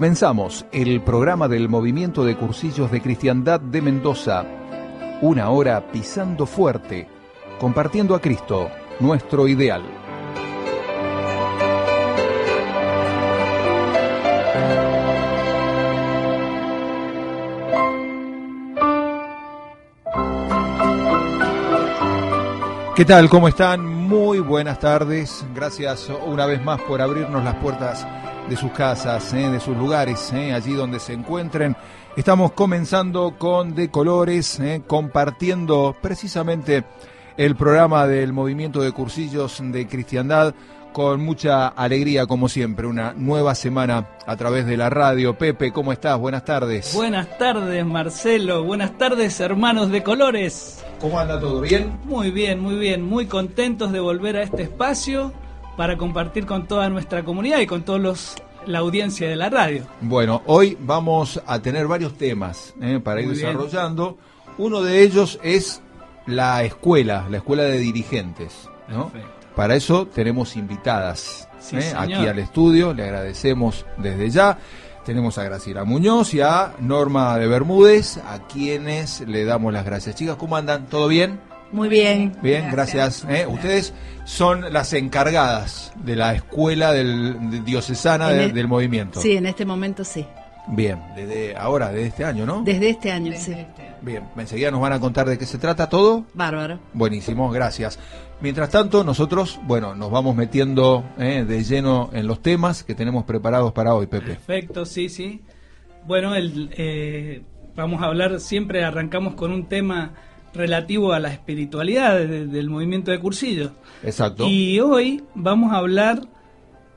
Comenzamos el programa del Movimiento de Cursillos de Cristiandad de Mendoza. Una hora pisando fuerte, compartiendo a Cristo, nuestro ideal. ¿Qué tal? ¿Cómo están? Muy buenas tardes. Gracias una vez más por abrirnos las puertas de sus casas, ¿eh? de sus lugares, ¿eh? allí donde se encuentren. Estamos comenzando con De Colores, ¿eh? compartiendo precisamente el programa del movimiento de cursillos de cristiandad con mucha alegría como siempre, una nueva semana a través de la radio. Pepe, ¿cómo estás? Buenas tardes. Buenas tardes, Marcelo. Buenas tardes, hermanos de colores. ¿Cómo anda todo? ¿Bien? Muy bien, muy bien. Muy contentos de volver a este espacio para compartir con toda nuestra comunidad y con todos los la audiencia de la radio. Bueno, hoy vamos a tener varios temas ¿eh? para ir desarrollando. Uno de ellos es la escuela, la escuela de dirigentes. ¿no? Para eso tenemos invitadas ¿eh? aquí al estudio, le agradecemos desde ya. Tenemos a Graciela Muñoz y a Norma de Bermúdez, a quienes le damos las gracias. Chicas, ¿cómo andan? ¿Todo bien? Muy bien. Bien, gracias. ¿eh? Ustedes son las encargadas de la escuela del, diocesana del movimiento. Sí, en este momento sí. Bien, desde ahora, desde este año, ¿no? Desde este año, sí. Este bien, enseguida nos van a contar de qué se trata todo. Bárbaro. Buenísimo, gracias. Mientras tanto, nosotros, bueno, nos vamos metiendo ¿eh? de lleno en los temas que tenemos preparados para hoy, Pepe. Perfecto, sí, sí. Bueno, el, eh, vamos a hablar, siempre arrancamos con un tema relativo a la espiritualidad del movimiento de cursillos. Exacto. Y hoy vamos a hablar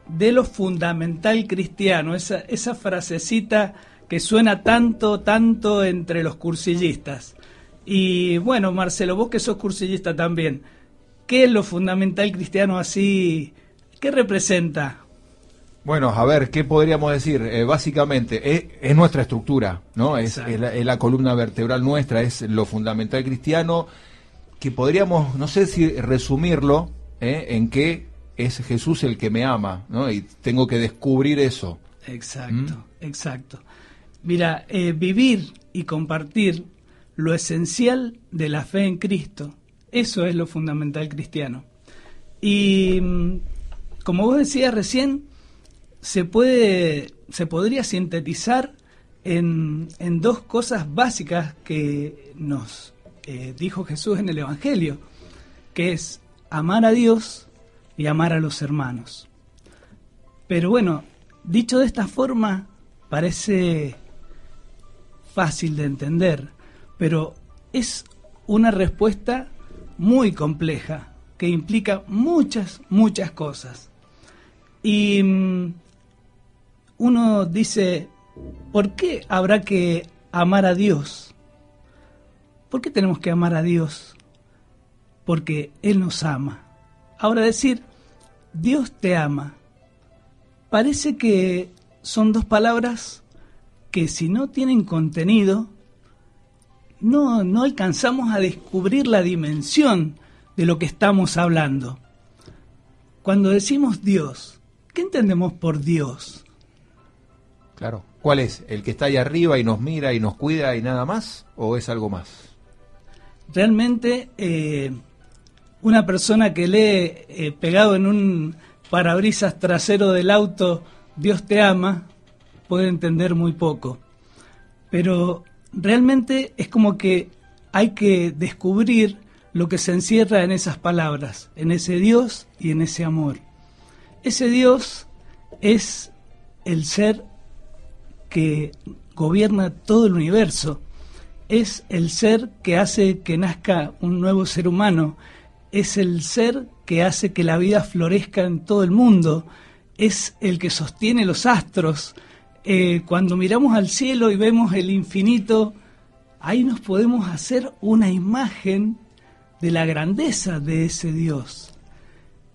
de lo fundamental cristiano, esa, esa frasecita que suena tanto, tanto entre los cursillistas. Y bueno, Marcelo, vos que sos cursillista también, ¿qué es lo fundamental cristiano así? ¿Qué representa? Bueno, a ver, ¿qué podríamos decir? Eh, básicamente, es, nuestra estructura, ¿no? Es, la, columna vertebral nuestra, es lo fundamental cristiano, que podríamos, no sé si resumirlo ¿eh? en que es Jesús el que me ama, ¿no? Y tengo que descubrir eso. Exacto, ¿Mm? exacto. Mira, eh, vivir y compartir lo esencial de la fe en Cristo, eso es lo fundamental cristiano. Y mm, como vos decías recién, se puede, se podría sintetizar en, en dos cosas básicas que nos eh, dijo Jesús en el Evangelio, que es amar a Dios y amar a los hermanos. Pero bueno, dicho de esta forma, parece fácil de entender, pero es una respuesta muy compleja que implica muchas, muchas cosas. Y mm, uno dice, ¿por qué habrá que amar a Dios? ¿Por qué tenemos que amar a Dios? Porque Él nos ama. Ahora decir, Dios te ama, parece que son dos palabras que si no tienen contenido, no, no alcanzamos a descubrir la dimensión de lo que estamos hablando. Cuando decimos Dios, ¿qué entendemos por Dios? Claro. ¿Cuál es? ¿El que está ahí arriba y nos mira y nos cuida y nada más? ¿O es algo más? Realmente, eh, una persona que lee eh, pegado en un parabrisas trasero del auto, Dios te ama, puede entender muy poco. Pero realmente es como que hay que descubrir lo que se encierra en esas palabras, en ese Dios y en ese amor. Ese Dios es el ser que gobierna todo el universo. Es el ser que hace que nazca un nuevo ser humano. Es el ser que hace que la vida florezca en todo el mundo. Es el que sostiene los astros. Eh, cuando miramos al cielo y vemos el infinito, ahí nos podemos hacer una imagen de la grandeza de ese Dios.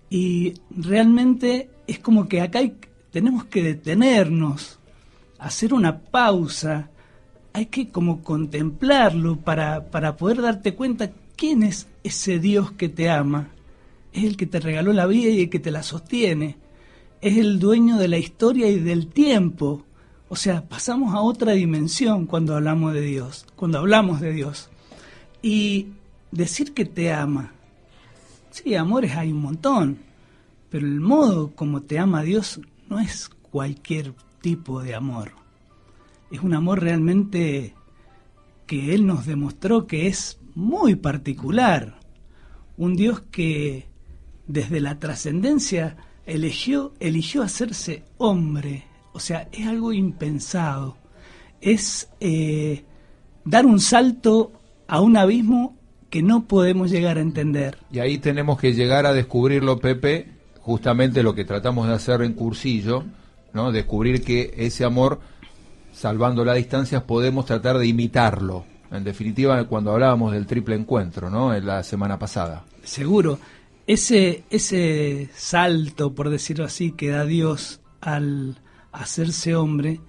Y realmente es como que acá tenemos que detenernos hacer una pausa, hay que como contemplarlo para, para poder darte cuenta quién es ese Dios que te ama. Es el que te regaló la vida y el que te la sostiene. Es el dueño de la historia y del tiempo. O sea, pasamos a otra dimensión cuando hablamos de Dios, cuando hablamos de Dios. Y decir que te ama, sí, amores hay un montón, pero el modo como te ama Dios no es cualquier tipo de amor. Es un amor realmente que Él nos demostró que es muy particular. Un Dios que desde la trascendencia eligió, eligió hacerse hombre. O sea, es algo impensado. Es eh, dar un salto a un abismo que no podemos llegar a entender. Y ahí tenemos que llegar a descubrirlo, Pepe, justamente lo que tratamos de hacer en cursillo, ¿no? Descubrir que ese amor, salvando las distancias, podemos tratar de imitarlo. En definitiva, cuando hablábamos del triple encuentro, ¿no? En la semana pasada. Seguro. Ese, ese salto, por decirlo así, que da Dios al hacerse hombre,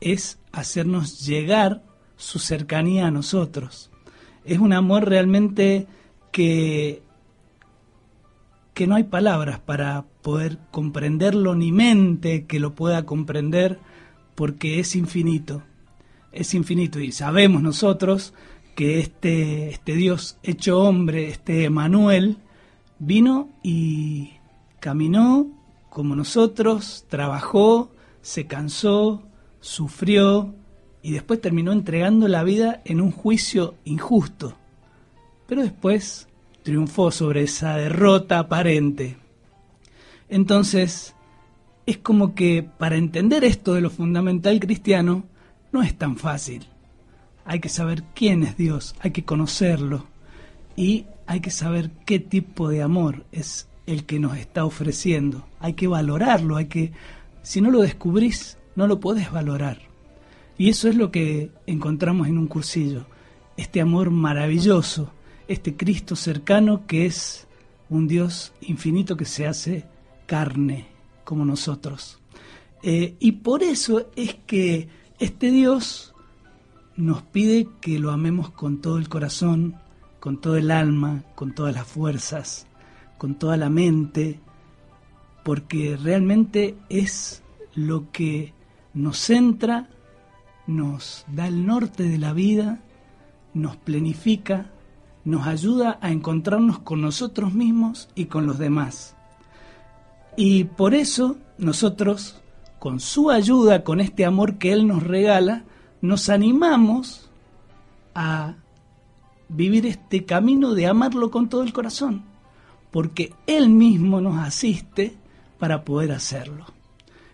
es hacernos llegar su cercanía a nosotros es un amor realmente que, que no hay palabras para poder comprenderlo, ni mente que lo pueda comprender, porque es infinito, es infinito. Y sabemos nosotros que este, este Dios hecho hombre, este Emanuel, vino y caminó como nosotros, trabajó, se cansó, sufrió, y después terminó entregando la vida en un juicio injusto. Pero después triunfó sobre esa derrota aparente. Entonces, es como que para entender esto de lo fundamental cristiano, no es tan fácil. Hay que saber quién es Dios, hay que conocerlo y hay que saber qué tipo de amor es el que nos está ofreciendo. Hay que valorarlo, hay que si no lo descubrís, no lo podés valorar. Y eso es lo que encontramos en un cursillo, este amor maravilloso, este Cristo cercano que es un Dios infinito que se hace carne como nosotros. Eh, y por eso es que este Dios nos pide que lo amemos con todo el corazón, con todo el alma, con todas las fuerzas, con toda la mente, porque realmente es lo que nos centra nos da el norte de la vida, nos planifica, nos ayuda a encontrarnos con nosotros mismos y con los demás. Y por eso nosotros, con su ayuda, con este amor que Él nos regala, nos animamos a vivir este camino de amarlo con todo el corazón, porque Él mismo nos asiste para poder hacerlo.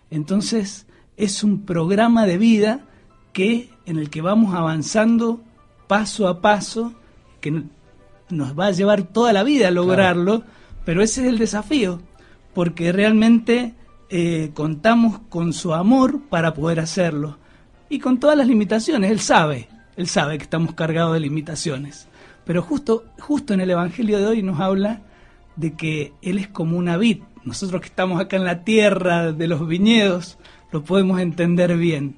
Entonces, es un programa de vida que en el que vamos avanzando paso a paso, que nos va a llevar toda la vida a lograrlo, pero ese es el desafío, porque realmente eh, contamos con su amor para poder hacerlo y con todas las limitaciones. Él sabe, él sabe que estamos cargados de limitaciones, pero justo, justo en el Evangelio de hoy nos habla de que Él es como una vid. Nosotros que estamos acá en la tierra de los viñedos lo podemos entender bien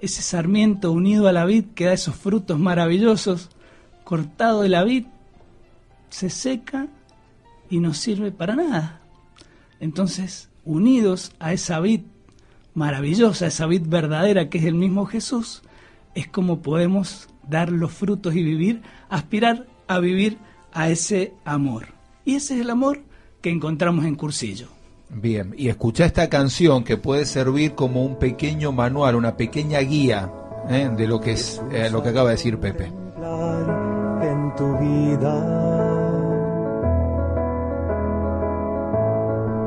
ese sarmiento unido a la vid que da esos frutos maravillosos, cortado de la vid, se seca y no sirve para nada. Entonces, unidos a esa vid maravillosa, esa vid verdadera que es el mismo Jesús, es como podemos dar los frutos y vivir, aspirar a vivir a ese amor. Y ese es el amor que encontramos en Cursillo. Bien, y escucha esta canción que puede servir como un pequeño manual, una pequeña guía ¿eh? de lo que es eh, lo que acaba de decir Pepe. En tu vida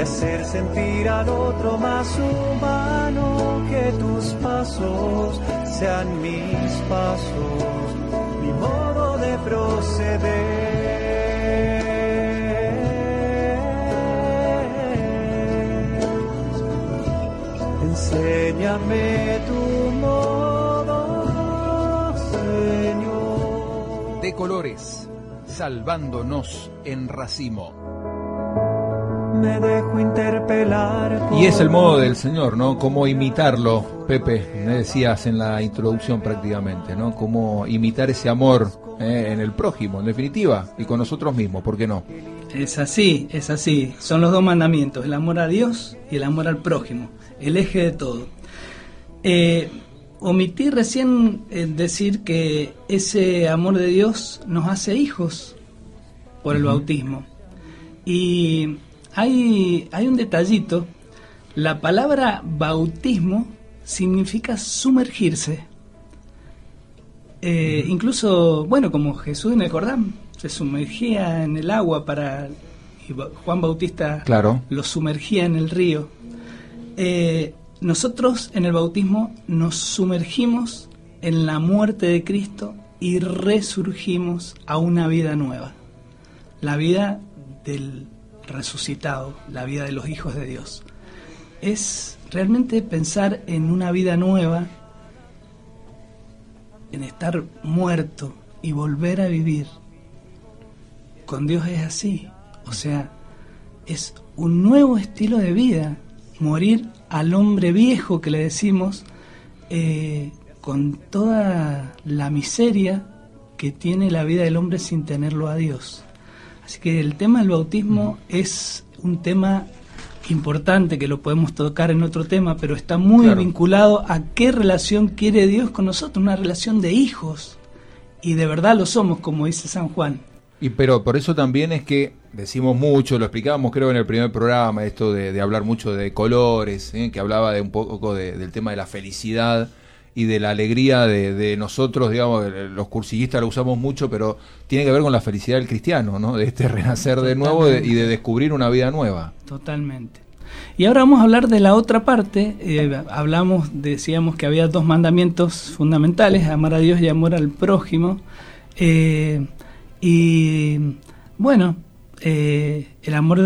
de hacer sentir al otro más humano, que tus pasos sean mis pasos, mi modo de proceder. Enséñame tu modo, Señor. De colores, salvándonos en racimo. Me dejo interpelar. Y es el modo del Señor, ¿no? Cómo imitarlo, Pepe, me decías en la introducción prácticamente, ¿no? Cómo imitar ese amor eh, en el prójimo, en definitiva, y con nosotros mismos, ¿por qué no? Es así, es así. Son los dos mandamientos, el amor a Dios y el amor al prójimo, el eje de todo. Eh, omití recién eh, decir que ese amor de Dios nos hace hijos por el bautismo. Y hay, hay un detallito, la palabra bautismo significa sumergirse. Eh, Incluso, bueno, como Jesús en el Jordán, se sumergía en el agua para... y Juan Bautista Claro. lo sumergía en el río. Eh, nosotros en el bautismo nos sumergimos en la muerte de Cristo y resurgimos a una vida nueva. La vida del resucitado, la vida de los hijos de Dios. Es realmente pensar en una vida nueva, en estar muerto y volver a vivir. Con Dios es así. O sea, es un nuevo estilo de vida. Morir al hombre viejo que le decimos eh, con toda la miseria que tiene la vida del hombre sin tenerlo a Dios. Así que el tema del bautismo es un tema importante que lo podemos tocar en otro tema, pero está muy Claro. vinculado a qué relación quiere Dios con nosotros, una relación de hijos. Y de verdad lo somos, como dice San Juan. Y pero por eso también es que decimos mucho, lo explicábamos creo en el primer programa, esto de, de hablar mucho de colores, ¿eh? que hablaba de un poco de- del tema de la felicidad y de la alegría de, de nosotros, digamos, los cursillistas lo usamos mucho, pero tiene que ver con la felicidad del cristiano, ¿no? De este renacer de nuevo de- y de descubrir una vida nueva. Totalmente. Y ahora vamos a hablar de la otra parte. Eh, hablamos, decíamos que había dos mandamientos fundamentales, amar a Dios y amor al prójimo. Eh, y bueno, eh, el amor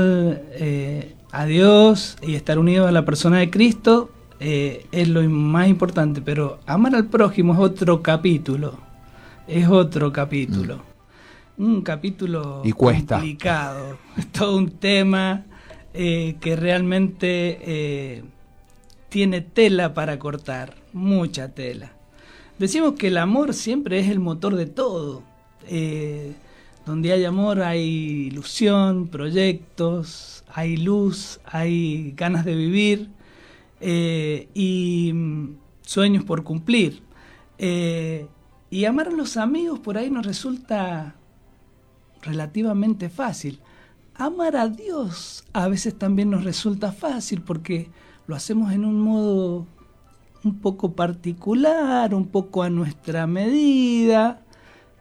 a Dios y estar unido a la persona de Cristo eh, es lo más importante, pero amar al prójimo es otro capítulo. Es otro capítulo. Un capítulo Y cuesta. complicado. Es todo un tema eh, que realmente eh, tiene tela para cortar, mucha tela. Decimos que el amor siempre es el motor de todo. Eh, donde hay amor hay ilusión, proyectos, hay luz, hay ganas de vivir eh, y mm, sueños por cumplir. Eh, y amar a los amigos por ahí nos resulta relativamente fácil. Amar a Dios a veces también nos resulta fácil porque lo hacemos en un modo un poco particular, un poco a nuestra medida.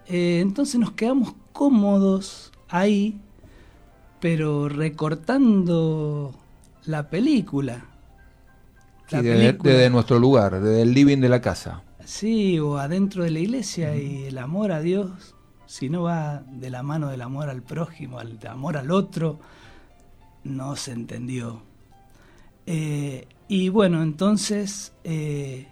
Eh, entonces nos quedamos cómodos ahí, pero recortando la película. Sí, desde, desde nuestro lugar, desde el living de la casa. Sí, o adentro de la iglesia y el amor a Dios, si no va de la mano del amor al prójimo, al amor al otro, no se entendió. Eh, y bueno, entonces, eh,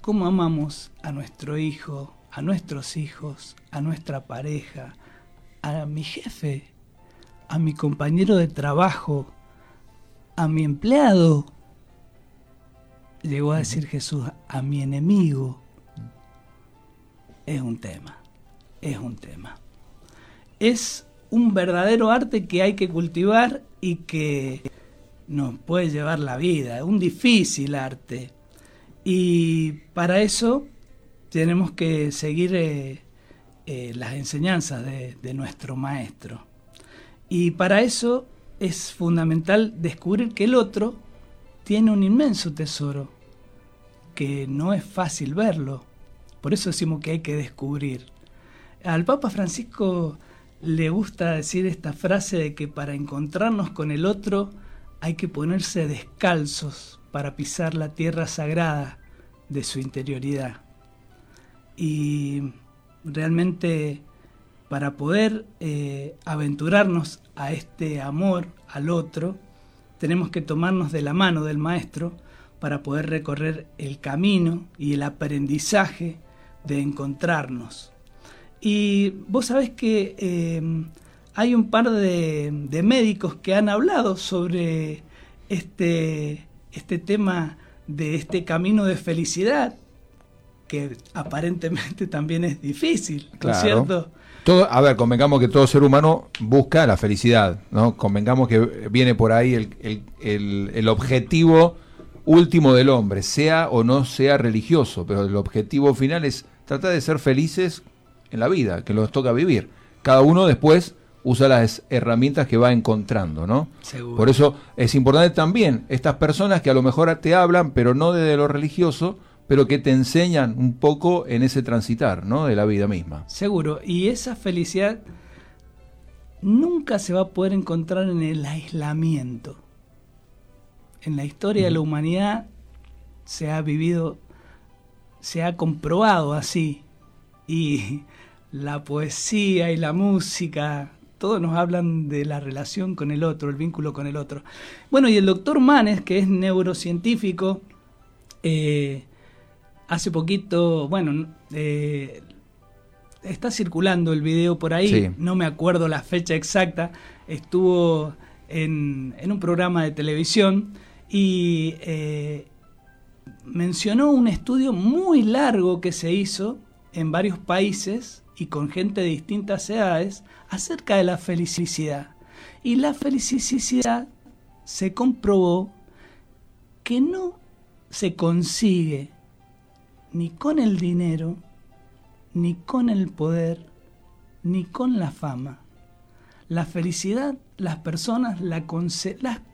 ¿cómo amamos a nuestro hijo, a nuestros hijos, a nuestra pareja, a mi jefe, a mi compañero de trabajo, a mi empleado? Llegó a decir Jesús, a mi enemigo. Es un tema, es un tema. Es un verdadero arte que hay que cultivar y que nos puede llevar la vida, un difícil arte. Y para eso tenemos que seguir eh, eh, las enseñanzas de, de nuestro maestro. Y para eso es fundamental descubrir que el otro tiene un inmenso tesoro, que no es fácil verlo. Por eso decimos que hay que descubrir. Al Papa Francisco le gusta decir esta frase de que para encontrarnos con el otro hay que ponerse descalzos para pisar la tierra sagrada de su interioridad. Y realmente para poder eh, aventurarnos a este amor al otro, tenemos que tomarnos de la mano del Maestro para poder recorrer el camino y el aprendizaje de encontrarnos. Y vos sabés que eh, hay un par de, de, médicos que han hablado sobre este, este tema de este camino de felicidad, que aparentemente también es difícil, ¿no claro. es cierto? Todo, a ver, convengamos que todo ser humano busca la felicidad, ¿no? Convengamos que viene por ahí el, el, el, el objetivo último del hombre, sea o no sea religioso, pero el objetivo final es tratar de ser felices en la vida, que nos toca vivir. Cada uno después usa las herramientas que va encontrando, ¿no? Seguro. Por eso es importante también estas personas que a lo mejor te hablan, pero no desde lo religioso, pero que te enseñan un poco en ese transitar, ¿no? De la vida misma. Seguro. Y esa felicidad nunca se va a poder encontrar en el aislamiento. En la historia de la humanidad se ha vivido, se ha comprobado así. Y la poesía y la música, todos nos hablan de la relación con el otro, el vínculo con el otro. Bueno, y el doctor Manes, que es neurocientífico, eh, hace poquito, bueno, eh, está circulando el video por ahí, Sí. no me acuerdo la fecha exacta, estuvo en, en un programa de televisión y eh, mencionó un estudio muy largo que se hizo en varios países y con gente de distintas edades acerca de la felicidad. Y la felicidad se comprobó que no se consigue ni con el dinero, ni con el poder, ni con la fama. La felicidad las personas la,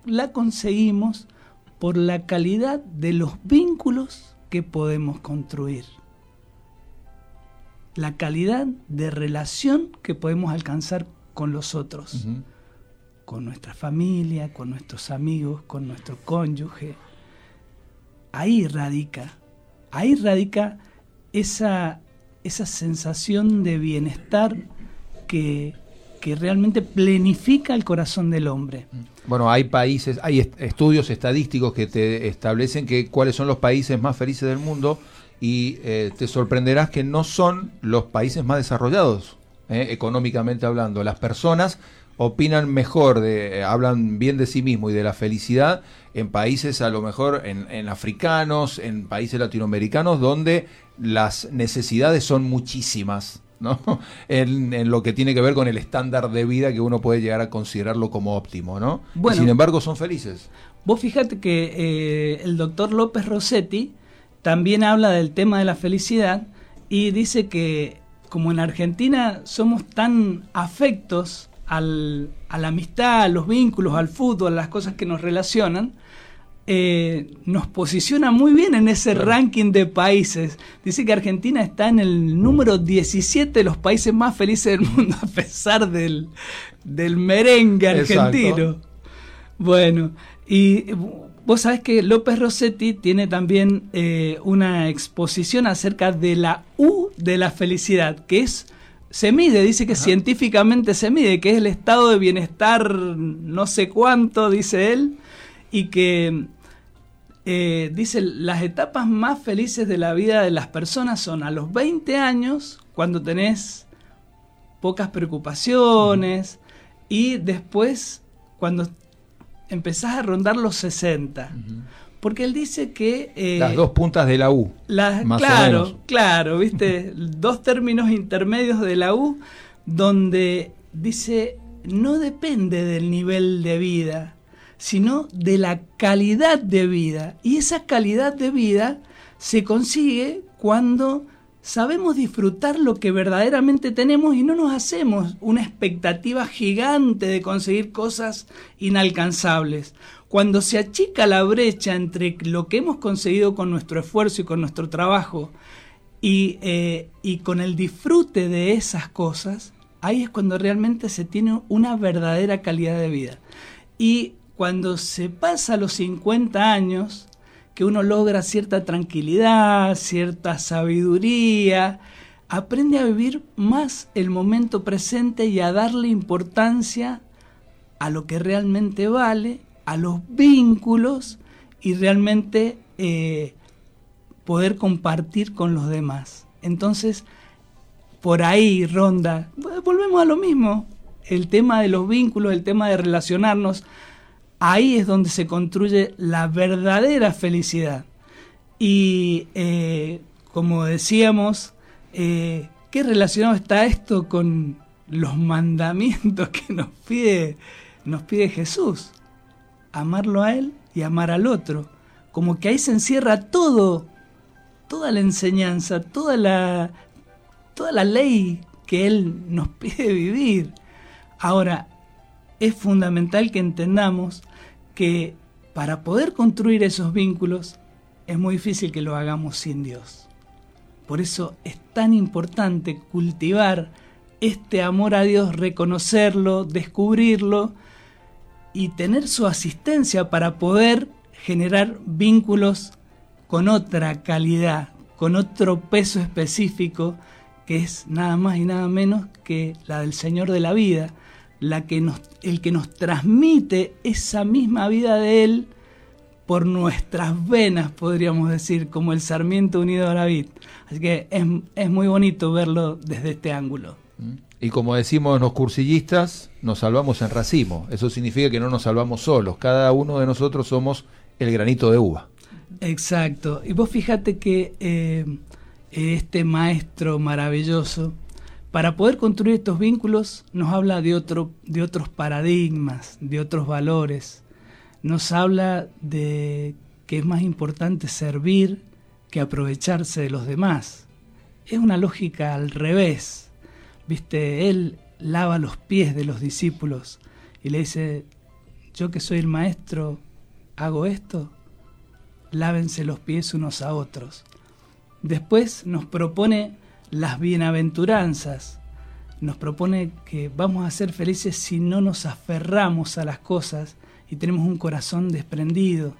la conseguimos por la calidad de los vínculos que podemos construir. La calidad de relación que podemos alcanzar con los otros, con nuestra familia, con nuestros amigos, con nuestro cónyuge. Ahí radica, ahí radica esa, esa sensación de bienestar que, que realmente plenifica el corazón del hombre. Bueno, hay países, hay estudios estadísticos que te establecen que cuáles son los países más felices del mundo y eh, te sorprenderás que no son los países más desarrollados, eh, económicamente hablando. Las personas opinan mejor, eh, hablan bien de sí mismo y de la felicidad en países a lo mejor en, africanos, en países latinoamericanos, donde las necesidades son muchísimas. ¿No? En, lo que tiene que ver con el estándar de vida que uno puede llegar a considerarlo como óptimo, ¿no? Bueno, sin embargo son felices. Vos fíjate que eh, el doctor López Rossetti también habla del tema de la felicidad y dice que como en Argentina somos tan afectos al, a la amistad, a los vínculos, al fútbol, a las cosas que nos relacionan, eh, nos posiciona muy bien en ese ranking de países. Dice que Argentina está en el número 17 de los países más felices del mundo, a pesar del, del merengue argentino. Bueno, y vos sabés que López Rossetti tiene también eh, una exposición acerca de la U de la felicidad, que es se mide, dice que científicamente se mide, que es el estado de bienestar no sé cuánto, dice él, y que eh, dice, las etapas más felices de la vida de las personas son a los 20 años, cuando tenés pocas preocupaciones, y después cuando empezás a rondar los 60. Porque él dice que... Eh, las dos puntas de la U. claro, claro, viste, dos términos intermedios de la U, donde dice, no depende del nivel de vida, sino de la calidad de vida. Y esa calidad de vida se consigue cuando sabemos disfrutar lo que verdaderamente tenemos y no nos hacemos una expectativa gigante de conseguir cosas inalcanzables. Cuando se achica la brecha entre lo que hemos conseguido con nuestro esfuerzo y con nuestro trabajo y, eh, y con el disfrute de esas cosas, ahí es cuando realmente se tiene una verdadera calidad de vida. Y cuando se pasa los 50 años, que uno logra cierta tranquilidad, cierta sabiduría, aprende a vivir más el momento presente y a darle importancia a lo que realmente vale, a los vínculos y realmente eh, poder compartir con los demás. Entonces, por ahí ronda, volvemos a lo mismo, el tema de los vínculos, el tema de relacionarnos ahí es donde se construye la verdadera felicidad. Y eh, como decíamos, eh, ¿qué relacionado está esto con los mandamientos que nos pide, nos pide Jesús? Amarlo a Él y amar al otro. Como que ahí se encierra todo, toda la enseñanza, toda la, toda la ley que Él nos pide vivir. Ahora, es fundamental que entendamos que para poder construir esos vínculos es muy difícil que lo hagamos sin Dios. Por eso es tan importante cultivar este amor a Dios, reconocerlo, descubrirlo y tener su asistencia para poder generar vínculos con otra calidad, con otro peso específico, que es nada más y nada menos que la del Señor de la vida, la que nos, el que nos transmite esa misma vida de Él por nuestras venas, podríamos decir, como el sarmiento unido a la vid. Así que es, es muy bonito verlo desde este ángulo. Y como decimos los cursillistas, nos salvamos en racimo. Eso significa que no nos salvamos solos. Cada uno de nosotros somos el granito de uva. Exacto. Y vos fíjate que eh, este maestro maravilloso para poder construir estos vínculos nos habla de, otro, de otros paradigmas, de otros valores. Nos habla de que es más importante servir que aprovecharse de los demás. Es una lógica al revés. Viste, él lava los pies de los discípulos y le dice, yo que soy el maestro, hago esto. lávense los pies unos a otros. Después nos propone las bienaventuranzas, nos propone que vamos a ser felices si no nos aferramos a las cosas y tenemos un corazón desprendido,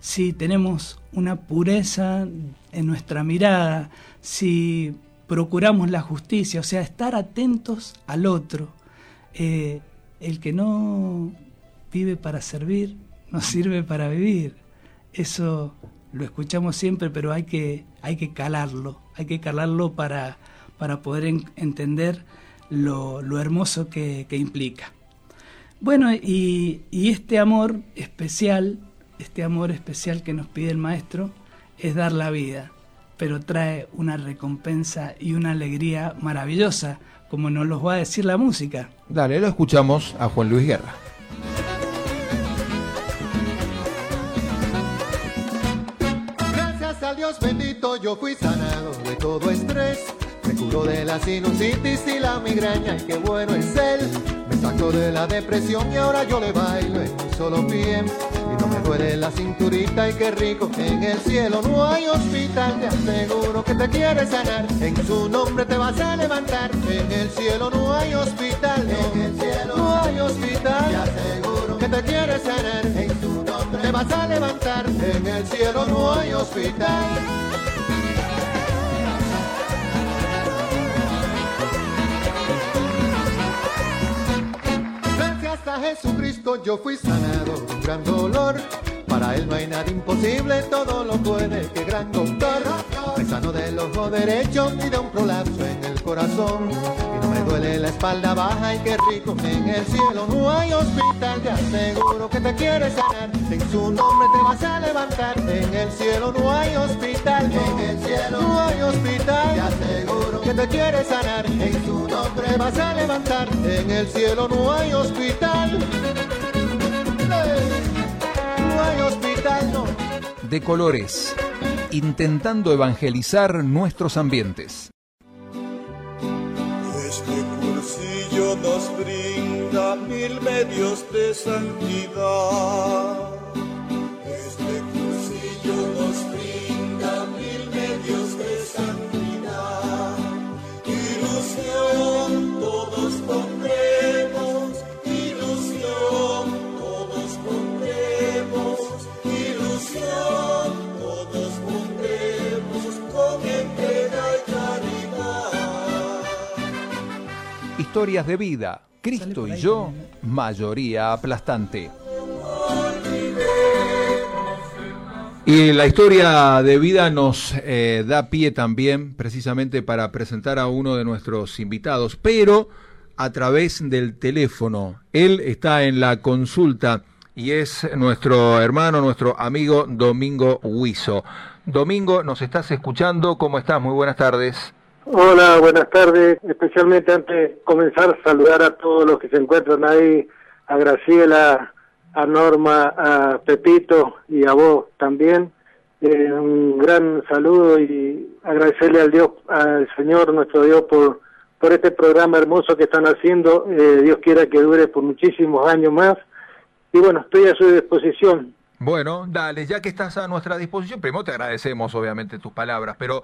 si tenemos una pureza en nuestra mirada, si procuramos la justicia, o sea, estar atentos al otro. Eh, el que no vive para servir, no sirve para vivir. Eso lo escuchamos siempre, pero hay que, hay que calarlo, hay que calarlo para, para poder entender lo, lo hermoso que, que, implica. Bueno, y, y este amor especial, este amor especial que nos pide el maestro, es dar la vida, pero trae una recompensa y una alegría maravillosa, como nos los va a decir la música. Dale, lo escuchamos a Juan Luis Guerra. Yo fui sanado de todo estrés. Me curó de la sinusitis y la migraña y qué bueno es él. Me sacó de la depresión y ahora yo le bailo en un solo pie. Y no me duele la cinturita y qué rico en el cielo no hay hospital. Te aseguro que te quiere sanar. En su nombre te vas a levantar. En el cielo no hay hospital. En el cielo no hay hospital. Te aseguro que te quiere sanar. En su nombre te vas a levantar. En el cielo no hay hospital. Gracias a Jesucristo yo fui sanado de un gran dolor. Para él no hay nada imposible, todo lo puede, que gran doctor. Me sano del ojo derecho y de un prolapso en el corazón. Duele la espalda baja y qué rico en el cielo. No hay hospital, te aseguro que te quiere sanar. En su nombre te vas a levantar. En el cielo no hay hospital, en el cielo no hay hospital. Te aseguro que te quiere sanar. En su nombre vas a levantar. En el cielo no hay hospital. No hay hospital, no. De colores, intentando evangelizar nuestros ambientes. Medios de santidad. Este cursillo nos brinda mil medios de santidad. Ilusión, todos pondremos. Ilusión, todos pondremos. Ilusión, todos pondremos con entrega y caridad. Historias de vida. Cristo y yo, mayoría aplastante. Y la historia de vida nos eh, da pie también precisamente para presentar a uno de nuestros invitados, pero a través del teléfono. Él está en la consulta y es nuestro hermano, nuestro amigo Domingo Huizo. Domingo, ¿nos estás escuchando? ¿Cómo estás? Muy buenas tardes. Hola, buenas tardes. Especialmente antes de comenzar, saludar a todos los que se encuentran ahí, a Graciela, a Norma, a Pepito y a vos también. Eh, un gran saludo y agradecerle al Dios, al Señor nuestro Dios por por este programa hermoso que están haciendo. Eh, Dios quiera que dure por muchísimos años más. Y bueno, estoy a su disposición. Bueno, dale, ya que estás a nuestra disposición, primero te agradecemos obviamente tus palabras, pero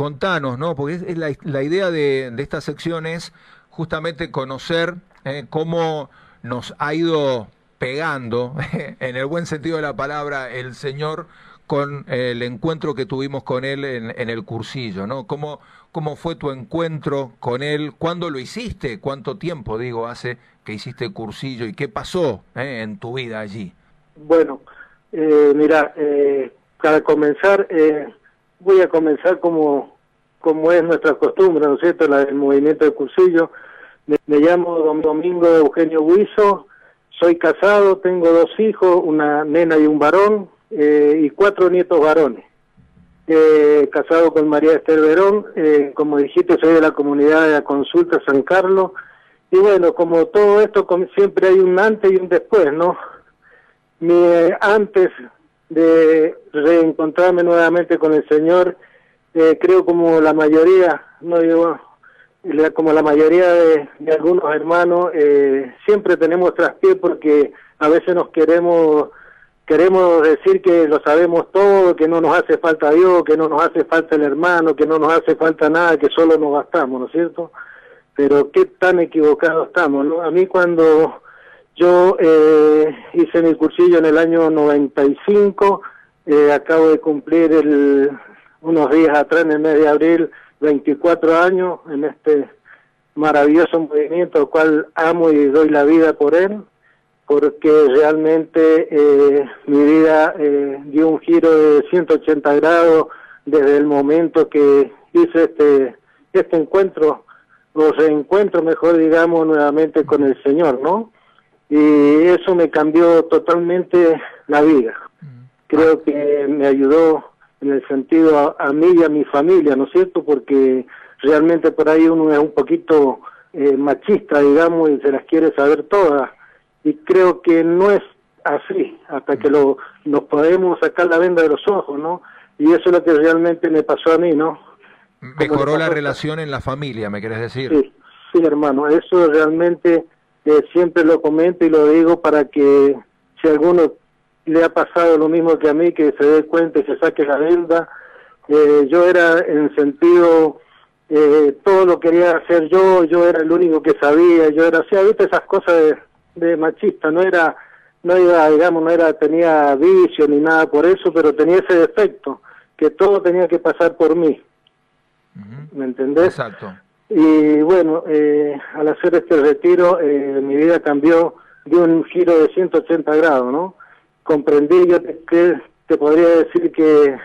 contanos, ¿no? Porque es, la, idea de, de, esta sección es justamente conocer eh, cómo nos ha ido pegando, en el buen sentido de la palabra, el Señor con el encuentro que tuvimos con Él en, en el cursillo, ¿no? ¿Cómo, ¿Cómo fue tu encuentro con Él? ¿Cuándo lo hiciste? ¿Cuánto tiempo, digo, hace que hiciste el cursillo? ¿Y qué pasó eh, en tu vida allí? Bueno, eh, mira, eh, para comenzar, eh, voy a comenzar como, como es nuestra costumbre, ¿no es cierto?, la del movimiento de cursillo. Me, me llamo Domingo Eugenio Huizo, soy casado, tengo dos hijos, una nena y un varón, eh, y cuatro nietos varones. Eh, casado con María Esther Verón, eh, como dijiste, soy de la comunidad de la Consulta San Carlos, y bueno, como todo esto, como siempre hay un antes y un después, ¿no? Mi, antes de reencontrarme nuevamente con el Señor, eh, creo como la mayoría, no digo, como la mayoría de, algunos hermanos, eh, siempre tenemos traspié porque a veces nos queremos queremos decir que lo sabemos todo, que no nos hace falta Dios, que no nos hace falta el hermano, que no nos hace falta nada, que solo nos gastamos, ¿no es cierto? Pero qué tan equivocados estamos. A mí cuando yo eh, hice mi cursillo en el año 95, eh, acabo de cumplir el, unos días atrás, en el mes de abril, 24 años en este maravilloso movimiento, el cual amo y doy la vida por él, porque realmente eh, mi vida eh, dio un giro de 180 grados desde el momento que hice este, este encuentro, o reencuentro, mejor digamos, nuevamente con el Señor, ¿no? Y eso me cambió totalmente la vida. Creo que me ayudó en el sentido a, a mí y a mi familia, ¿no es cierto? Porque realmente por ahí uno es un poquito eh, machista, digamos, y se las quiere saber todas. Y creo que no es así, hasta que lo, nos podemos sacar la venda de los ojos, ¿no? Y eso es lo que realmente me pasó a mí, ¿no? Mejoró la relación en la familia, ¿me querés decir? Sí, sí, hermano, eso realmente eh, siempre lo comento y lo digo para que si alguno le ha pasado lo mismo que a mí, que se dé cuenta y se saque la venda. Eh, yo era en sentido, eh, todo lo quería hacer yo, yo era el único que sabía, yo era así, viste esas cosas de, de machista, no era, no era, digamos, no era, tenía vicio ni nada por eso, pero tenía ese defecto, que todo tenía que pasar por mí. ¿Me entendés? Exacto. Y bueno, eh, al hacer este retiro, eh, mi vida cambió, dio un giro de 180 grados, ¿no? Comprendí, yo te, que, te podría decir que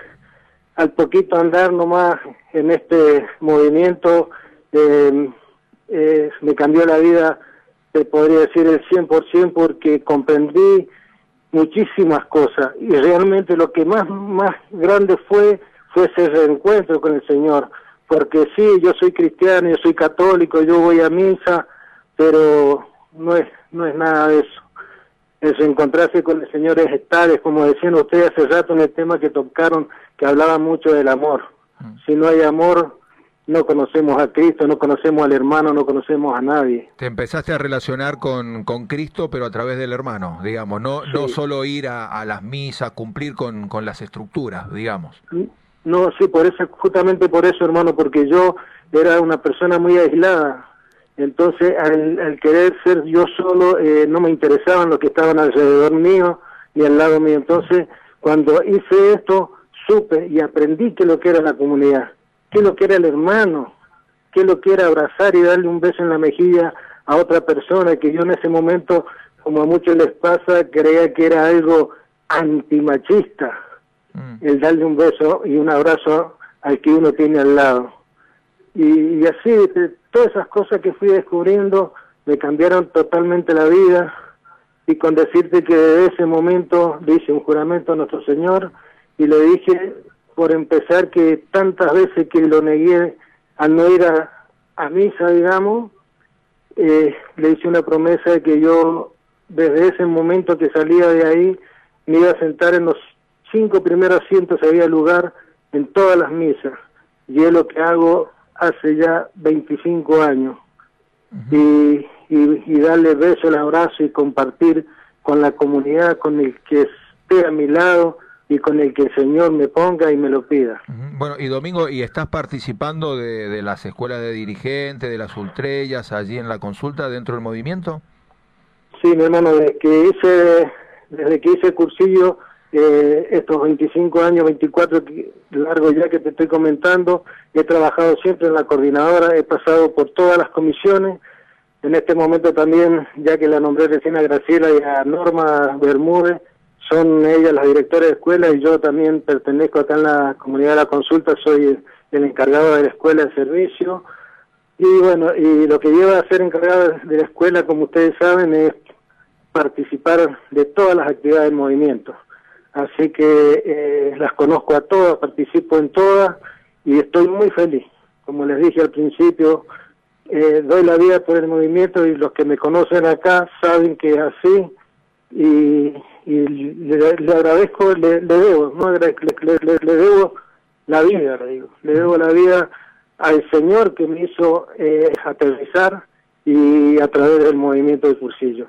al poquito andar nomás en este movimiento, eh, me cambió la vida, te podría decir el 100% porque comprendí muchísimas cosas y realmente lo que más, más grande fue, fue ese reencuentro con el Señor porque sí, yo soy cristiano, yo soy católico, yo voy a misa, pero no es, no es nada de eso. Es encontrarse con el Señor es estar, es como decían ustedes hace rato en el tema que tocaron, que hablaba mucho del amor. Si no hay amor, no conocemos a Cristo, no conocemos al hermano, no conocemos a nadie. Te empezaste a relacionar con, con Cristo, pero a través del hermano, digamos, no, no solo ir a, a las misas, cumplir con, con las estructuras, digamos. No, sí, por eso, justamente por eso, hermano, porque yo era una persona muy aislada. Entonces, al, al querer ser yo solo, eh, no me interesaban los que estaban alrededor mío ni al lado mío. Entonces, cuando hice esto, supe y aprendí que lo que era la comunidad, que lo que era el hermano, que lo que era abrazar y darle un beso en la mejilla a otra persona, que yo en ese momento, como a muchos les pasa, creía que era algo antimachista el darle un beso y un abrazo al que uno tiene al lado. Y, y así, todas esas cosas que fui descubriendo me cambiaron totalmente la vida y con decirte que desde ese momento le hice un juramento a nuestro Señor y le dije, por empezar, que tantas veces que lo negué al no ir a, a misa, digamos, eh, le hice una promesa de que yo, desde ese momento que salía de ahí, me iba a sentar en los cinco primeros asientos, había lugar en todas las misas. Y es lo que hago hace ya 25 años. y, y, y darle beso, el abrazo y compartir con la comunidad, con el que esté a mi lado y con el que el Señor me ponga y me lo pida. Bueno, y Domingo, ¿y estás participando de, de las escuelas de dirigentes, de las ultrellas, allí en la consulta dentro del movimiento? Sí, mi hermano, desde que hice, desde que hice cursillo, eh, estos 25 años, 24 que- largos ya que te estoy comentando, he trabajado siempre en la coordinadora, he pasado por todas las comisiones. En este momento también, ya que la nombré recién a Graciela y a Norma Bermúdez, son ellas las directoras de escuela y yo también pertenezco acá en la comunidad de la consulta, soy el encargado de la escuela de servicio. Y bueno, y lo que lleva a ser encargado de la escuela, como ustedes saben, es participar de todas las actividades del movimiento. Así que eh, las conozco a todas, participo en todas y estoy muy feliz. Como les dije al principio, eh, doy la vida por el movimiento y los que me conocen acá saben que es así y, y le, agradezco, le, debo, no le, le- debo la vida, le digo, le debo la vida al Señor que me hizo eh, aterrizar y a través del movimiento de cursillo.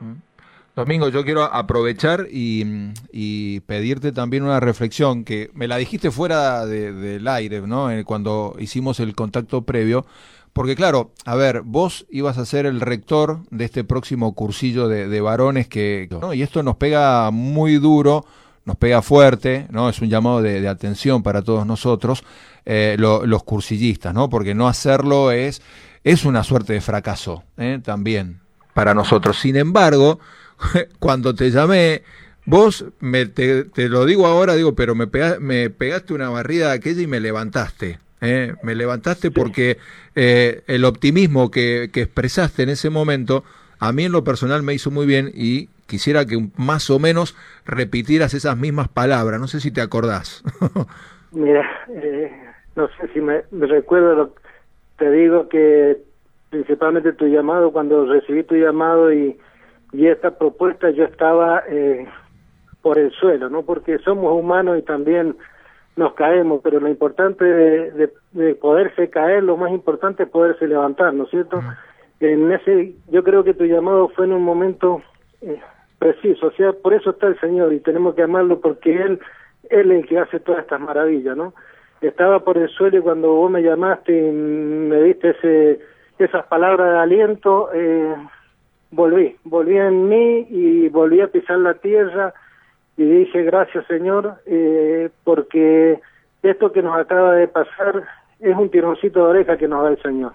Domingo, yo quiero aprovechar y, pedirte también una reflexión que me la dijiste fuera de- del aire, ¿no? Eh, Cuando hicimos el contacto previo, porque claro, a ver, vos ibas a ser el rector de este próximo cursillo de, varones que, ¿no? y esto nos pega muy duro, nos pega fuerte, ¿no? Es un llamado de, de atención para todos nosotros, eh, lo- los cursillistas, ¿no? Porque no hacerlo es, es una suerte de fracaso, ¿eh? También para nosotros. Sin embargo, cuando te llamé, vos, me, te, te lo digo ahora, digo, pero me, pega- me pegaste una barrida aquella y me levantaste. ¿eh? Me levantaste porque eh, el optimismo que, que expresaste en ese momento, a mí en lo personal me hizo muy bien y quisiera que más o menos repitieras esas mismas palabras. No sé si te acordás. Mira, eh, no sé si me, me recuerdo, lo, te digo que principalmente tu llamado, cuando recibí tu llamado y, y esta propuesta, yo estaba eh, por el suelo, ¿no? Porque somos humanos y también nos caemos, pero lo importante de, de, de poderse caer, lo más importante es poderse levantar, ¿no es cierto? En ese, yo creo que tu llamado fue en un momento eh, preciso, o sea, por eso está el Señor y tenemos que amarlo porque Él, Él es el que hace todas estas maravillas, ¿no? Estaba por el suelo y cuando vos me llamaste y me diste ese, esas palabras de aliento, eh, volví, volví en mí y volví a pisar la tierra y dije gracias Señor eh, porque esto que nos acaba de pasar es un tironcito de oreja que nos da el Señor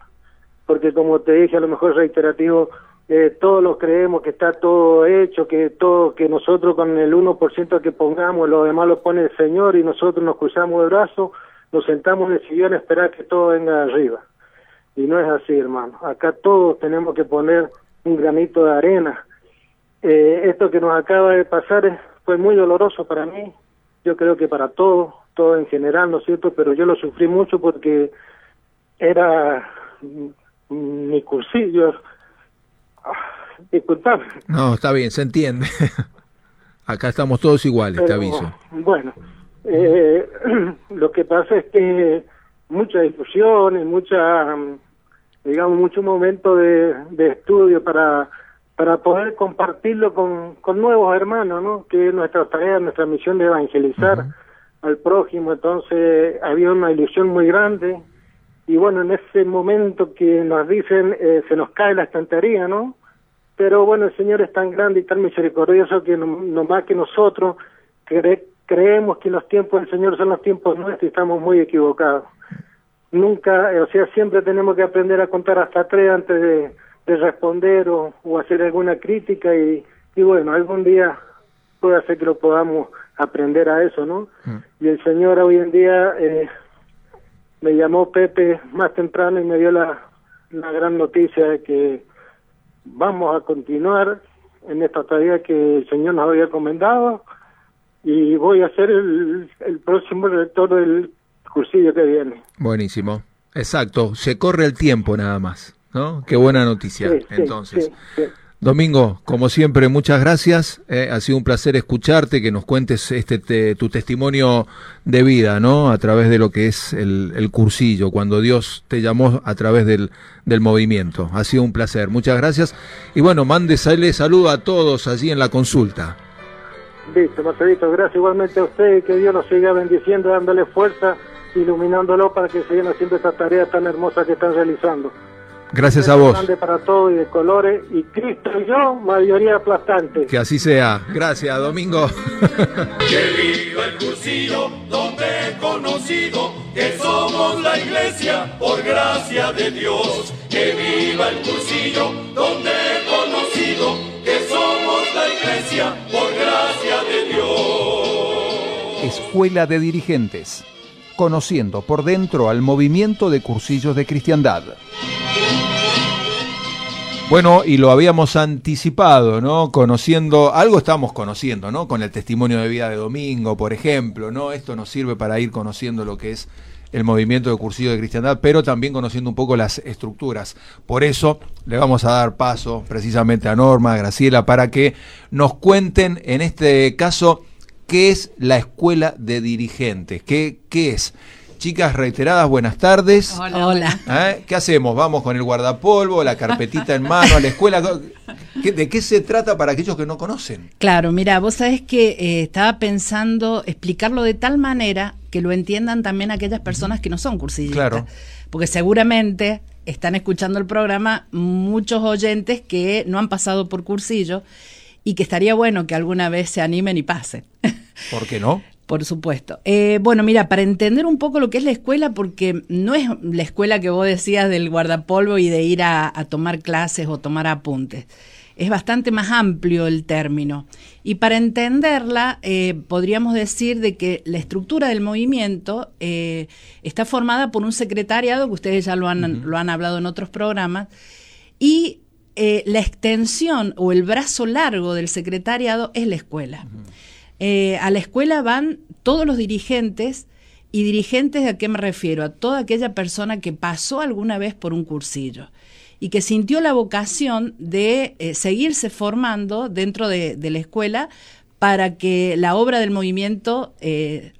porque como te dije a lo mejor reiterativo eh, todos lo creemos que está todo hecho que todo que nosotros con el 1% que pongamos lo demás lo pone el Señor y nosotros nos cruzamos de brazos nos sentamos en el sillón a esperar que todo venga arriba. Y no es así hermano. Acá todos tenemos que poner un granito de arena eh, esto que nos acaba de pasar es- fue muy doloroso para mí, yo creo que para todos, todo en general, ¿no es cierto? Pero yo lo sufrí mucho porque era mi cursillo. Ah, Disculpame. No, está bien, se entiende. Acá estamos todos iguales, te pero, aviso. Bueno, eh, lo que pasa es que muchas discusiones, mucha, mm, digamos, mucho momento de, de estudio para para poder compartirlo con, con nuevos hermanos, ¿no? Que es nuestra tarea, nuestra misión de evangelizar al prójimo. Entonces había una ilusión muy grande y bueno, en ese momento que nos dicen eh, se nos cae la estantería, ¿no? Pero bueno, el Señor es tan grande y tan misericordioso que no, no más que nosotros cre- creemos que los tiempos del Señor son los tiempos nuestros y estamos muy equivocados. Nunca, eh, o sea, siempre tenemos que aprender a contar hasta tres antes de, de responder o, o hacer alguna crítica y, y bueno, algún día puede ser que lo podamos aprender a eso, ¿no? Y el Señor hoy en día eh, me llamó Pepe más temprano y me dio la, la gran noticia de que vamos a continuar en esta tarea que el Señor nos había encomendado y voy a ser el, el próximo rector del cursillo que viene. Buenísimo. Exacto, se corre el tiempo nada más, ¿no? Qué buena noticia. Sí, Entonces, sí, sí. Domingo, como siempre, muchas gracias. Eh, ha sido un placer escucharte, que nos cuentes este te- tu testimonio de vida, ¿no? A través de lo que es el, el cursillo, cuando Dios te llamó a través del, del movimiento. Ha sido un placer. Muchas gracias. Y bueno, mándesale saludo a todos allí en la consulta. Listo, Marcelito, gracias igualmente a usted y que Dios nos siga bendiciendo, dándole fuerza, iluminándolo para que sigan haciendo esta tarea tan hermosa que están realizando. Gracias a vos. Grande para todos y de colores, y Cristo y yo, mayoría aplastante. Que así sea. Gracias, Domingo. Que viva el cursillo donde he conocido que somos la iglesia por gracia de Dios. Que viva el cursillo donde he conocido que somos la iglesia por gracia de Dios. Escuela de Dirigentes. Conociendo por dentro al movimiento de cursillos de cristiandad. Bueno, y lo habíamos anticipado, ¿no? Conociendo, algo estamos conociendo, ¿no? Con el testimonio de vida de Domingo, por ejemplo, ¿no? Esto nos sirve para ir conociendo lo que es el movimiento de cursillo de cristiandad, pero también conociendo un poco las estructuras. Por eso le vamos a dar paso precisamente a Norma, a Graciela, para que nos cuenten, en este caso, qué es la escuela de dirigentes, qué, qué es. Chicas, reiteradas buenas tardes. Hola. ¿Eh? ¿Qué hacemos? ¿Vamos con el guardapolvo, la carpetita en mano, a la escuela? ¿Qué- ¿De qué se trata para aquellos que no conocen? Claro, mira, vos sabés que eh, estaba pensando explicarlo de tal manera que lo entiendan también aquellas personas que no son cursillistas. Claro. Porque seguramente están escuchando el programa muchos oyentes que no han pasado por cursillo y que estaría bueno que alguna vez se animen y pasen. ¿Por qué no? Por supuesto. Eh, bueno, mira, para entender un poco lo que es la escuela, porque no es la escuela que vos decías del guardapolvo y de ir a, a tomar clases o tomar apuntes. Es bastante más amplio el término. Y para entenderla, eh, podríamos decir de que la estructura del movimiento eh, está formada por un secretariado, que ustedes ya lo han, lo han hablado en otros programas, y eh, la extensión o el brazo largo del secretariado es la escuela. Eh, a la escuela van todos los dirigentes y dirigentes a qué me refiero, a toda aquella persona que pasó alguna vez por un cursillo y que sintió la vocación de eh, seguirse formando dentro de, de la escuela para que la obra del movimiento eh,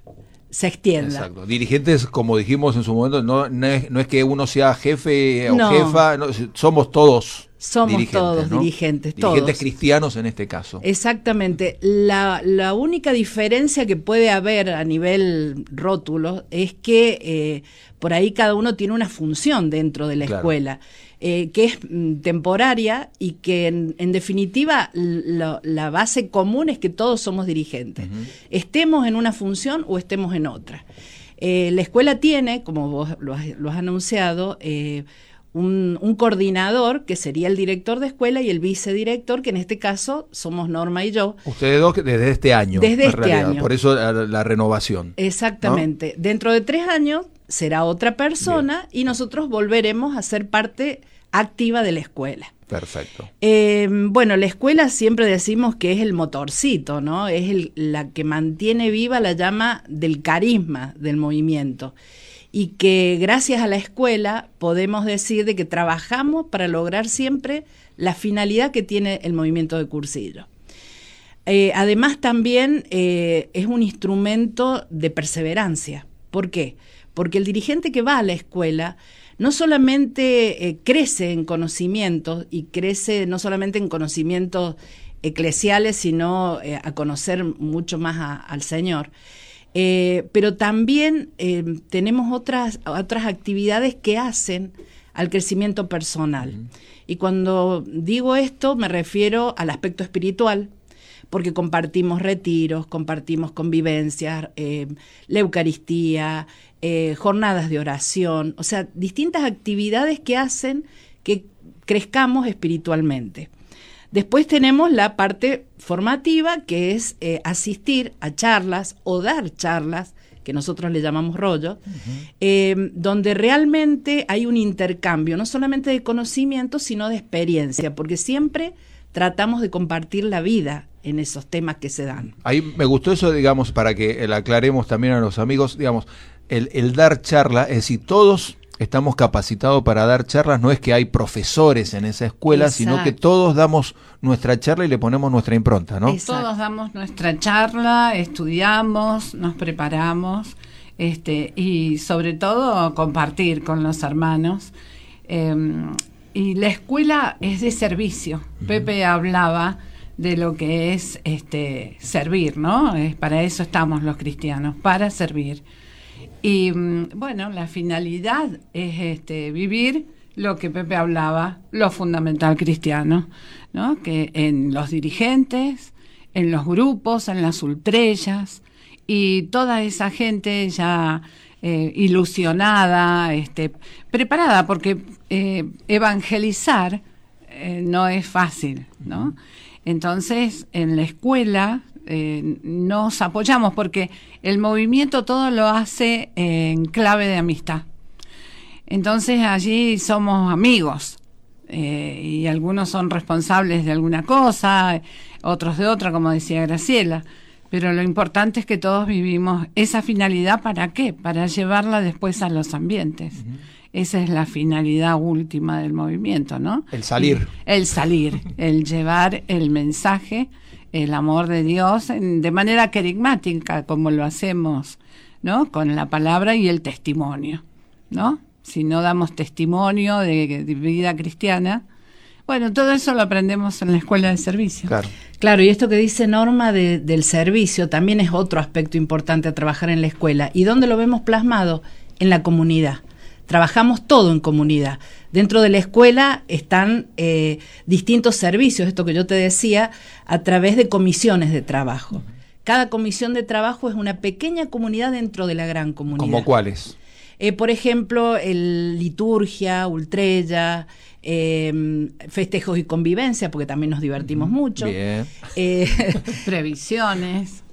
se extienda. Exacto. Dirigentes, como dijimos en su momento, no, no, es, no es que uno sea jefe o No. jefa, no, somos todos. Somos dirigentes, todos ¿no? dirigentes, Dirigentes todos. cristianos en este caso. Exactamente. La, la única diferencia que puede haber a nivel rótulo es que eh, por ahí cada uno tiene una función dentro de la Claro. escuela, eh, que es mm, temporaria y que en, en definitiva lo- la base común es que todos somos dirigentes, estemos en una función o estemos en otra. Eh, la escuela tiene, como vos lo has, lo has anunciado, un, un coordinador que sería el director de escuela y el vicedirector, que en este caso somos Norma y yo. Ustedes dos desde este año. Desde este realidad, año. Por eso la, la renovación. Exactamente. Dentro de tres años será otra persona y nosotros volveremos a ser parte activa de la escuela. Perfecto. Eh, bueno, la escuela siempre decimos que es el motorcito, ¿no? Es el- la que mantiene viva la llama del carisma del movimiento. Y que gracias a la escuela podemos decir de que trabajamos para lograr siempre la finalidad que tiene el movimiento de cursillo. Eh, además también eh, es un instrumento de perseverancia. ¿Por qué? Porque el dirigente que va a la escuela no solamente eh, crece en conocimientos y crece no solamente en conocimientos eclesiales, sino a conocer mucho más al Señor. Eh, pero también eh, tenemos otras, otras actividades que hacen al crecimiento personal. Y cuando digo esto me refiero al aspecto espiritual, porque compartimos retiros, compartimos convivencias, eh, la Eucaristía, eh, jornadas de oración, o sea, distintas actividades que hacen que crezcamos espiritualmente. Después tenemos la parte formativa, que es eh, asistir a charlas o dar charlas, que nosotros le llamamos rollo, eh, donde realmente hay un intercambio, no solamente de conocimiento, sino de experiencia, porque siempre tratamos de compartir la vida en esos temas que se dan. Ahí me gustó eso, digamos, para que le aclaremos también a los amigos, digamos, el, el dar charla, es decir, todos estamos capacitados para dar charlas, no es que hay profesores en esa escuela, sino que todos damos nuestra charla y le ponemos nuestra impronta, ¿no? Exacto. Todos damos nuestra charla, estudiamos, nos preparamos este, y sobre todo compartir con los hermanos. Eh, y la escuela es de servicio. Pepe hablaba de lo que es este, servir, ¿no? Es, para eso estamos los cristianos, para servir. Y mm, bueno, la finalidad es este, vivir lo que Pepe hablaba, lo fundamental cristiano, ¿no? Que en los dirigentes, en los grupos, en las ultrellas y toda esa gente ya eh, ilusionada, este, preparada, porque eh, evangelizar eh, no es fácil, ¿no? Entonces, en la escuela eh, nos apoyamos porque el movimiento todo lo hace en clave de amistad. Entonces allí somos amigos eh, y algunos son responsables de alguna cosa, otros de otra, como decía Graciela. Pero lo importante es que todos vivimos esa finalidad, ¿para qué? Para llevarla después a los ambientes. Esa es la finalidad última del movimiento, ¿no? El salir. El salir, el llevar el mensaje, el amor de Dios en- de manera querigmática, como lo hacemos ¿no? Con la palabra y el testimonio, ¿no? Si no damos testimonio de, de vida cristiana, bueno, todo eso lo aprendemos en la escuela de servicio. Claro. Claro, y esto que dice Norma de- del servicio también es otro aspecto importante a trabajar en la escuela. ¿Y dónde lo vemos plasmado? En la comunidad. Trabajamos todo en comunidad. Dentro de la escuela están eh, distintos servicios, esto que yo te decía, a través de comisiones de trabajo. Cada comisión de trabajo es una pequeña comunidad dentro de la gran comunidad. ¿Como cuáles? Eh, por ejemplo, el liturgia, ultrella, eh, festejos y convivencia, porque también nos divertimos mucho. Bien. Eh, Previsiones.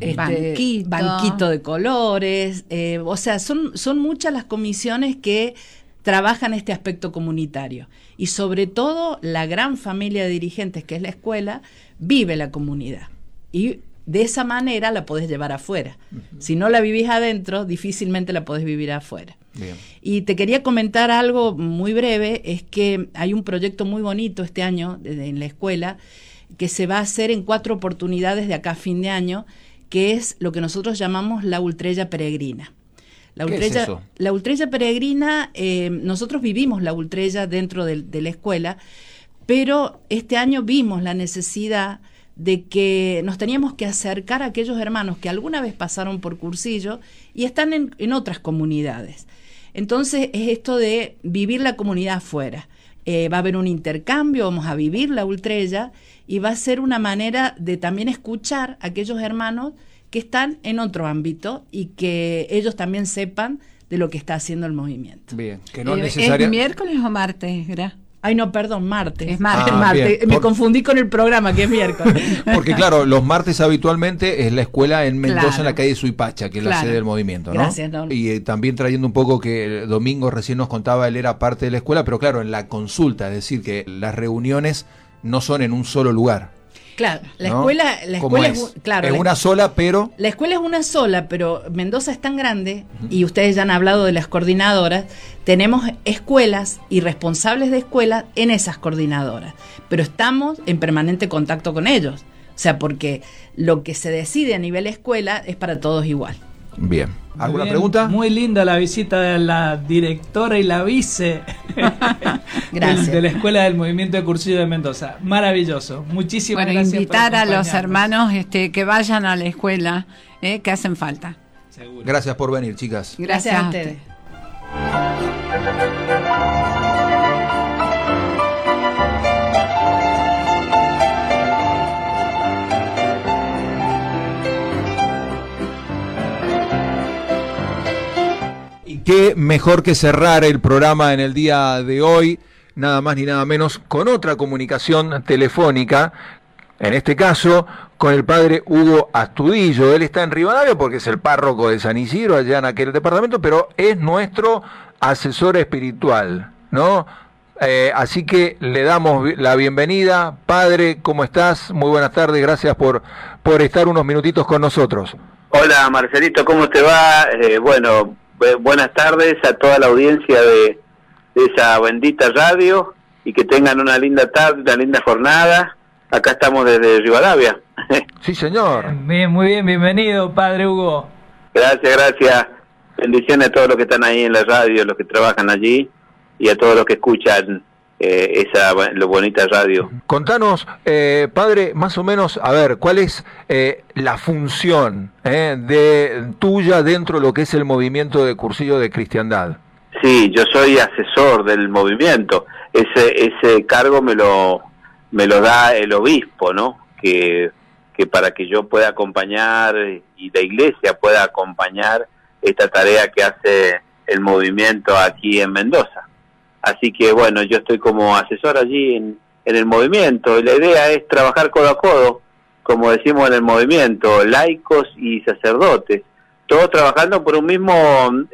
Este, Banquito. banquito de colores. eh, o sea, son, son muchas las comisiones que trabajan este aspecto comunitario. Y sobre todo, la gran familia de dirigentes que es la escuela vive la comunidad. Y de esa manera la podés llevar afuera. Si no la vivís adentro, difícilmente la podés vivir afuera. Bien. Y te quería comentar algo muy breve, es que hay un proyecto muy bonito este año de- en la escuela que se va a hacer en cuatro oportunidades de acá a fin de año, que es lo que nosotros llamamos la ultrella peregrina. La ¿Qué es ultrella, eso? la ultrella peregrina, eh, nosotros vivimos la ultrella dentro del- de la escuela, pero este año vimos la necesidad de que nos teníamos que acercar a aquellos hermanos que alguna vez pasaron por cursillo y están en, en otras comunidades. Entonces es esto de vivir la comunidad afuera. Eh, va a haber un intercambio, vamos a vivir la ultrella y va a ser una manera de también escuchar a aquellos hermanos que están en otro ámbito y que ellos también sepan de lo que está haciendo el movimiento. Bien. Que no Eh, es necesaria. ¿Es miércoles o martes, Gra? Ay, no, perdón, martes. Es martes. Ah, martes. bien. Me Por- confundí con el programa, que es miércoles. Porque claro, los martes habitualmente es la escuela en Mendoza, Claro. en la calle Suipacha, que es la sede del movimiento, ¿no? Gracias, Norma. Y eh, también trayendo un poco que el domingo recién nos contaba, él era parte de la escuela, pero claro, en la consulta, es decir, que las reuniones no son en un solo lugar. Claro, la ¿no? escuela, la ¿Cómo escuela es? claro, es la- una sola, pero La escuela es una sola, pero Mendoza es tan grande, y ustedes ya han hablado de las coordinadoras, tenemos escuelas y responsables de escuelas en esas coordinadoras, pero estamos en permanente contacto con ellos. O sea, porque lo que se decide a nivel escuela es para todos igual. Bien. ¿Alguna Bien, pregunta? Muy linda la visita de la directora y la vice Gracias. de la Escuela del Movimiento de Cursillo de Mendoza. Maravilloso. Muchísimas Bueno, gracias. por invitar a los hermanos este, que vayan a la escuela, eh, que hacen falta. Seguro. Gracias por venir, chicas. Gracias, a ustedes. Qué mejor que cerrar el programa en el día de hoy, nada más ni nada menos, con otra comunicación telefónica, en este caso con el padre Hugo Astudillo. Él está en Rivadavia porque es el párroco de San Isidro, allá en aquel departamento, pero es nuestro asesor espiritual, ¿no? Eh, así que le damos la bienvenida. Padre, ¿cómo estás? Muy buenas tardes, gracias por, por estar unos minutitos con nosotros. Hola Marcelito, ¿cómo te va? Eh, bueno, bu- buenas tardes a toda la audiencia de, de esa bendita radio y que tengan una linda tarde, una linda jornada. Acá estamos desde Rivadavia. Sí, señor. Bien, muy bien, bienvenido, Padre Hugo. gracias, gracias. Bendiciones a todos los que están ahí en la radio, los que trabajan allí y a todos los que escuchan eh, esa lo bonita radio. Contanos, eh, padre, más o menos, a ver, ¿cuál es eh, la función eh, de tuya dentro de lo que es el movimiento de cursillo de cristiandad? Sí, yo soy asesor del movimiento. Ese ese cargo me lo me lo da el obispo, ¿no? Que que para que yo pueda acompañar y la iglesia pueda acompañar esta tarea que hace el movimiento aquí en Mendoza. Así que bueno, yo estoy como asesor allí en, en el movimiento y la idea es trabajar codo a codo, como decimos en el movimiento, laicos y sacerdotes, todos trabajando por un mismo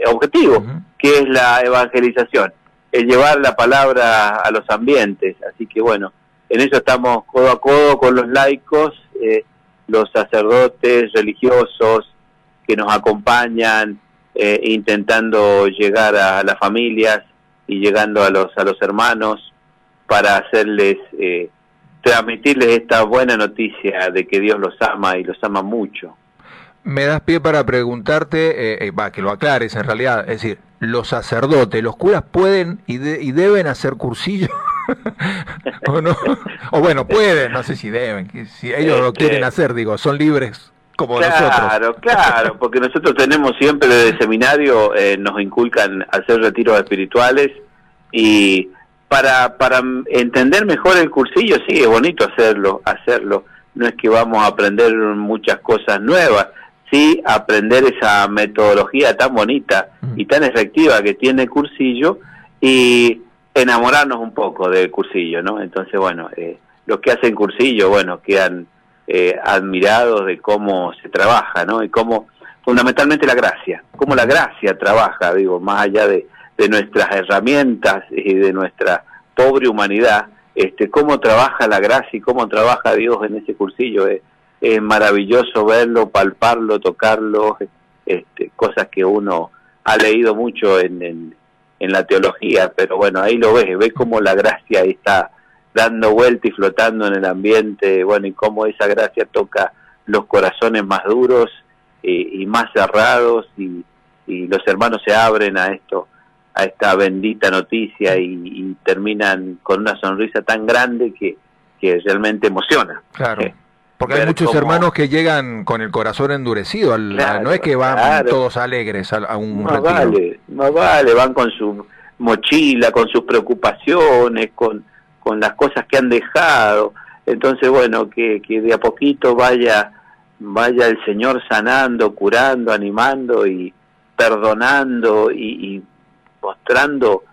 objetivo, Ujú. que es la evangelización, el llevar la palabra a los ambientes. Así que bueno, en eso estamos codo a codo con los laicos, eh, los sacerdotes religiosos que nos acompañan, eh, intentando llegar a las familias y llegando a los a los hermanos para hacerles eh, transmitirles esta buena noticia de que Dios los ama y los ama mucho. Me das pie para preguntarte, eh, eh, va, que lo aclares en realidad, es decir, los sacerdotes, los curas pueden y, y deben hacer cursillo. o no o bueno pueden no sé si deben si ellos lo quieren este, hacer digo son libres como nosotros. claro claro porque nosotros tenemos siempre desde el seminario eh, nos inculcan hacer retiros espirituales y para para entender mejor el cursillo sí es bonito hacerlo hacerlo. No es que vamos a aprender muchas cosas nuevas sí aprender esa metodología tan bonita y tan efectiva que tiene Cursillo y enamorarnos un poco del Cursillo, ¿no? Entonces, bueno, eh, los que hacen Cursillo, bueno, quedan eh, admirados de cómo se trabaja, ¿no? Y cómo, fundamentalmente la gracia, cómo la gracia trabaja, digo, más allá de, nuestras herramientas y de nuestra pobre humanidad, este, cómo trabaja la gracia y cómo trabaja Dios en ese cursillo. Es maravilloso verlo, palparlo, tocarlo, este, cosas que uno ha leído mucho en, en, la teología, pero bueno, ahí lo ves, ves cómo la gracia está dando vuelta y flotando en el ambiente, bueno, y cómo esa gracia toca los corazones más duros y, más cerrados y, y, los hermanos se abren a esto, a esta bendita noticia y, terminan con una sonrisa tan grande que, que realmente emociona. Claro. Eh, porque hay muchos hermanos que llegan con el corazón endurecido, al, no es que van todos alegres a, un más vale, más vale, van con su mochila, con sus preocupaciones, con, con las cosas que han dejado. Entonces, bueno, que, que de a poquito vaya, vaya el Señor sanando, curando, animando y perdonando y, mostrando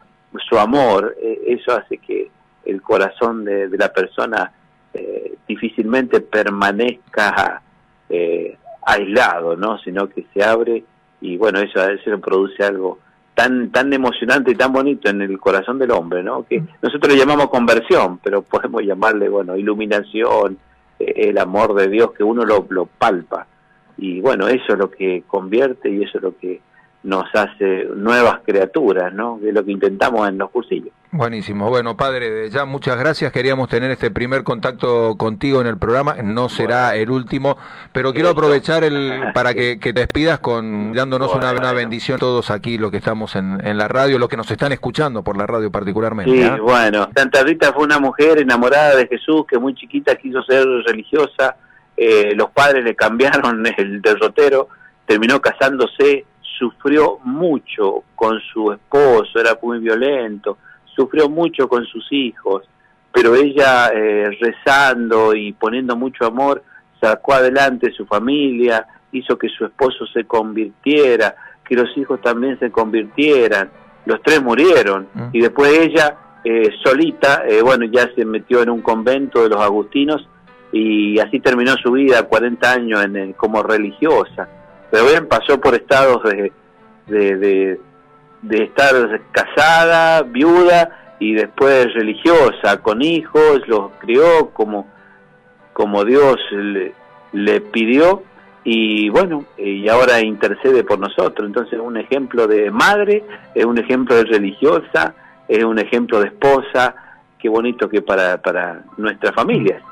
su amor. E, eso hace que el corazón de, de la persona eh, difícilmente permanezca eh, aislado, ¿no? Sino que se abre y bueno, eso, eso produce algo tan tan emocionante y tan bonito en el corazón del hombre, ¿no? Que nosotros le llamamos conversión, pero podemos llamarle, bueno, iluminación, eh, el amor de Dios que uno lo, lo palpa. Y bueno, eso es lo que convierte y eso es lo que nos hace nuevas criaturas, ¿no? Que es lo que intentamos en los cursillos. Buenísimo. Bueno, padre, ya muchas gracias. Queríamos tener este primer contacto contigo en el programa. No será el último, pero quiero aprovechar el para que, te despidas con dándonos una, una, bendición a todos aquí, los que estamos en, en, la radio, los que nos están escuchando por la radio particularmente. Sí, ¿ah? bueno. Santa Rita fue una mujer enamorada de Jesús que muy chiquita quiso ser religiosa. Eh, los padres le cambiaron el derrotero, terminó casándose sufrió mucho con su esposo, era muy violento, sufrió mucho con sus hijos, pero ella eh, rezando y poniendo mucho amor sacó adelante su familia, hizo que su esposo se convirtiera, que los hijos también se convirtieran, los tres murieron mm. y después ella eh, solita, eh, bueno, ya se metió en un convento de los agustinos y así terminó su vida, 40 años en como religiosa pero bien pasó por estados de, de, de, estar casada, viuda y después religiosa, con hijos, los crió como, como Dios le, pidió y bueno, y ahora intercede por nosotros. Entonces un ejemplo de madre, es un ejemplo de religiosa, es un ejemplo de esposa, qué bonito que para, para nuestras familias.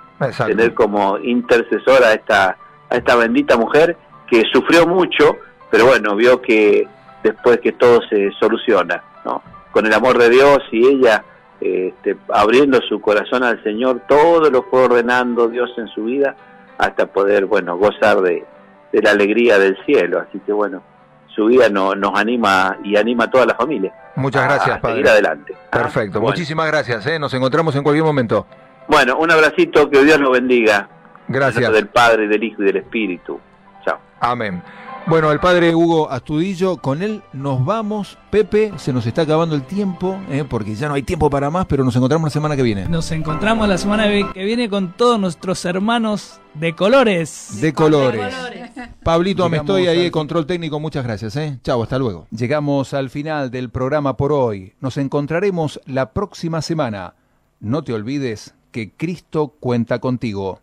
Tener como intercesora a esta, a esta bendita mujer que sufrió mucho, pero bueno, vio que después que todo se soluciona, ¿no? Con el amor de Dios y ella este, abriendo su corazón al Señor, todo lo fue ordenando Dios en su vida hasta poder, bueno, gozar de, la alegría del cielo. Así que bueno, su vida no, nos anima y anima a toda la familia. Muchas gracias, Padre. Seguir adelante. Perfecto, muchísimas gracias. ¿eh? Nos encontramos en cualquier momento. Bueno, un abracito, que Dios lo bendiga. Gracias. Del Padre, del Hijo y del Espíritu. Amén. Bueno, el padre Hugo Astudillo, con él nos vamos. Pepe, se nos está acabando el tiempo, ¿eh? porque ya no hay tiempo para más, pero nos encontramos la semana que viene. Nos encontramos la semana que viene con todos nuestros hermanos de colores. De colores. Pablito, me estoy ahí, control técnico, muchas gracias. ¿eh? Chao, hasta luego. Llegamos al final del programa por hoy. Nos encontraremos la próxima semana. No te olvides que Cristo cuenta contigo.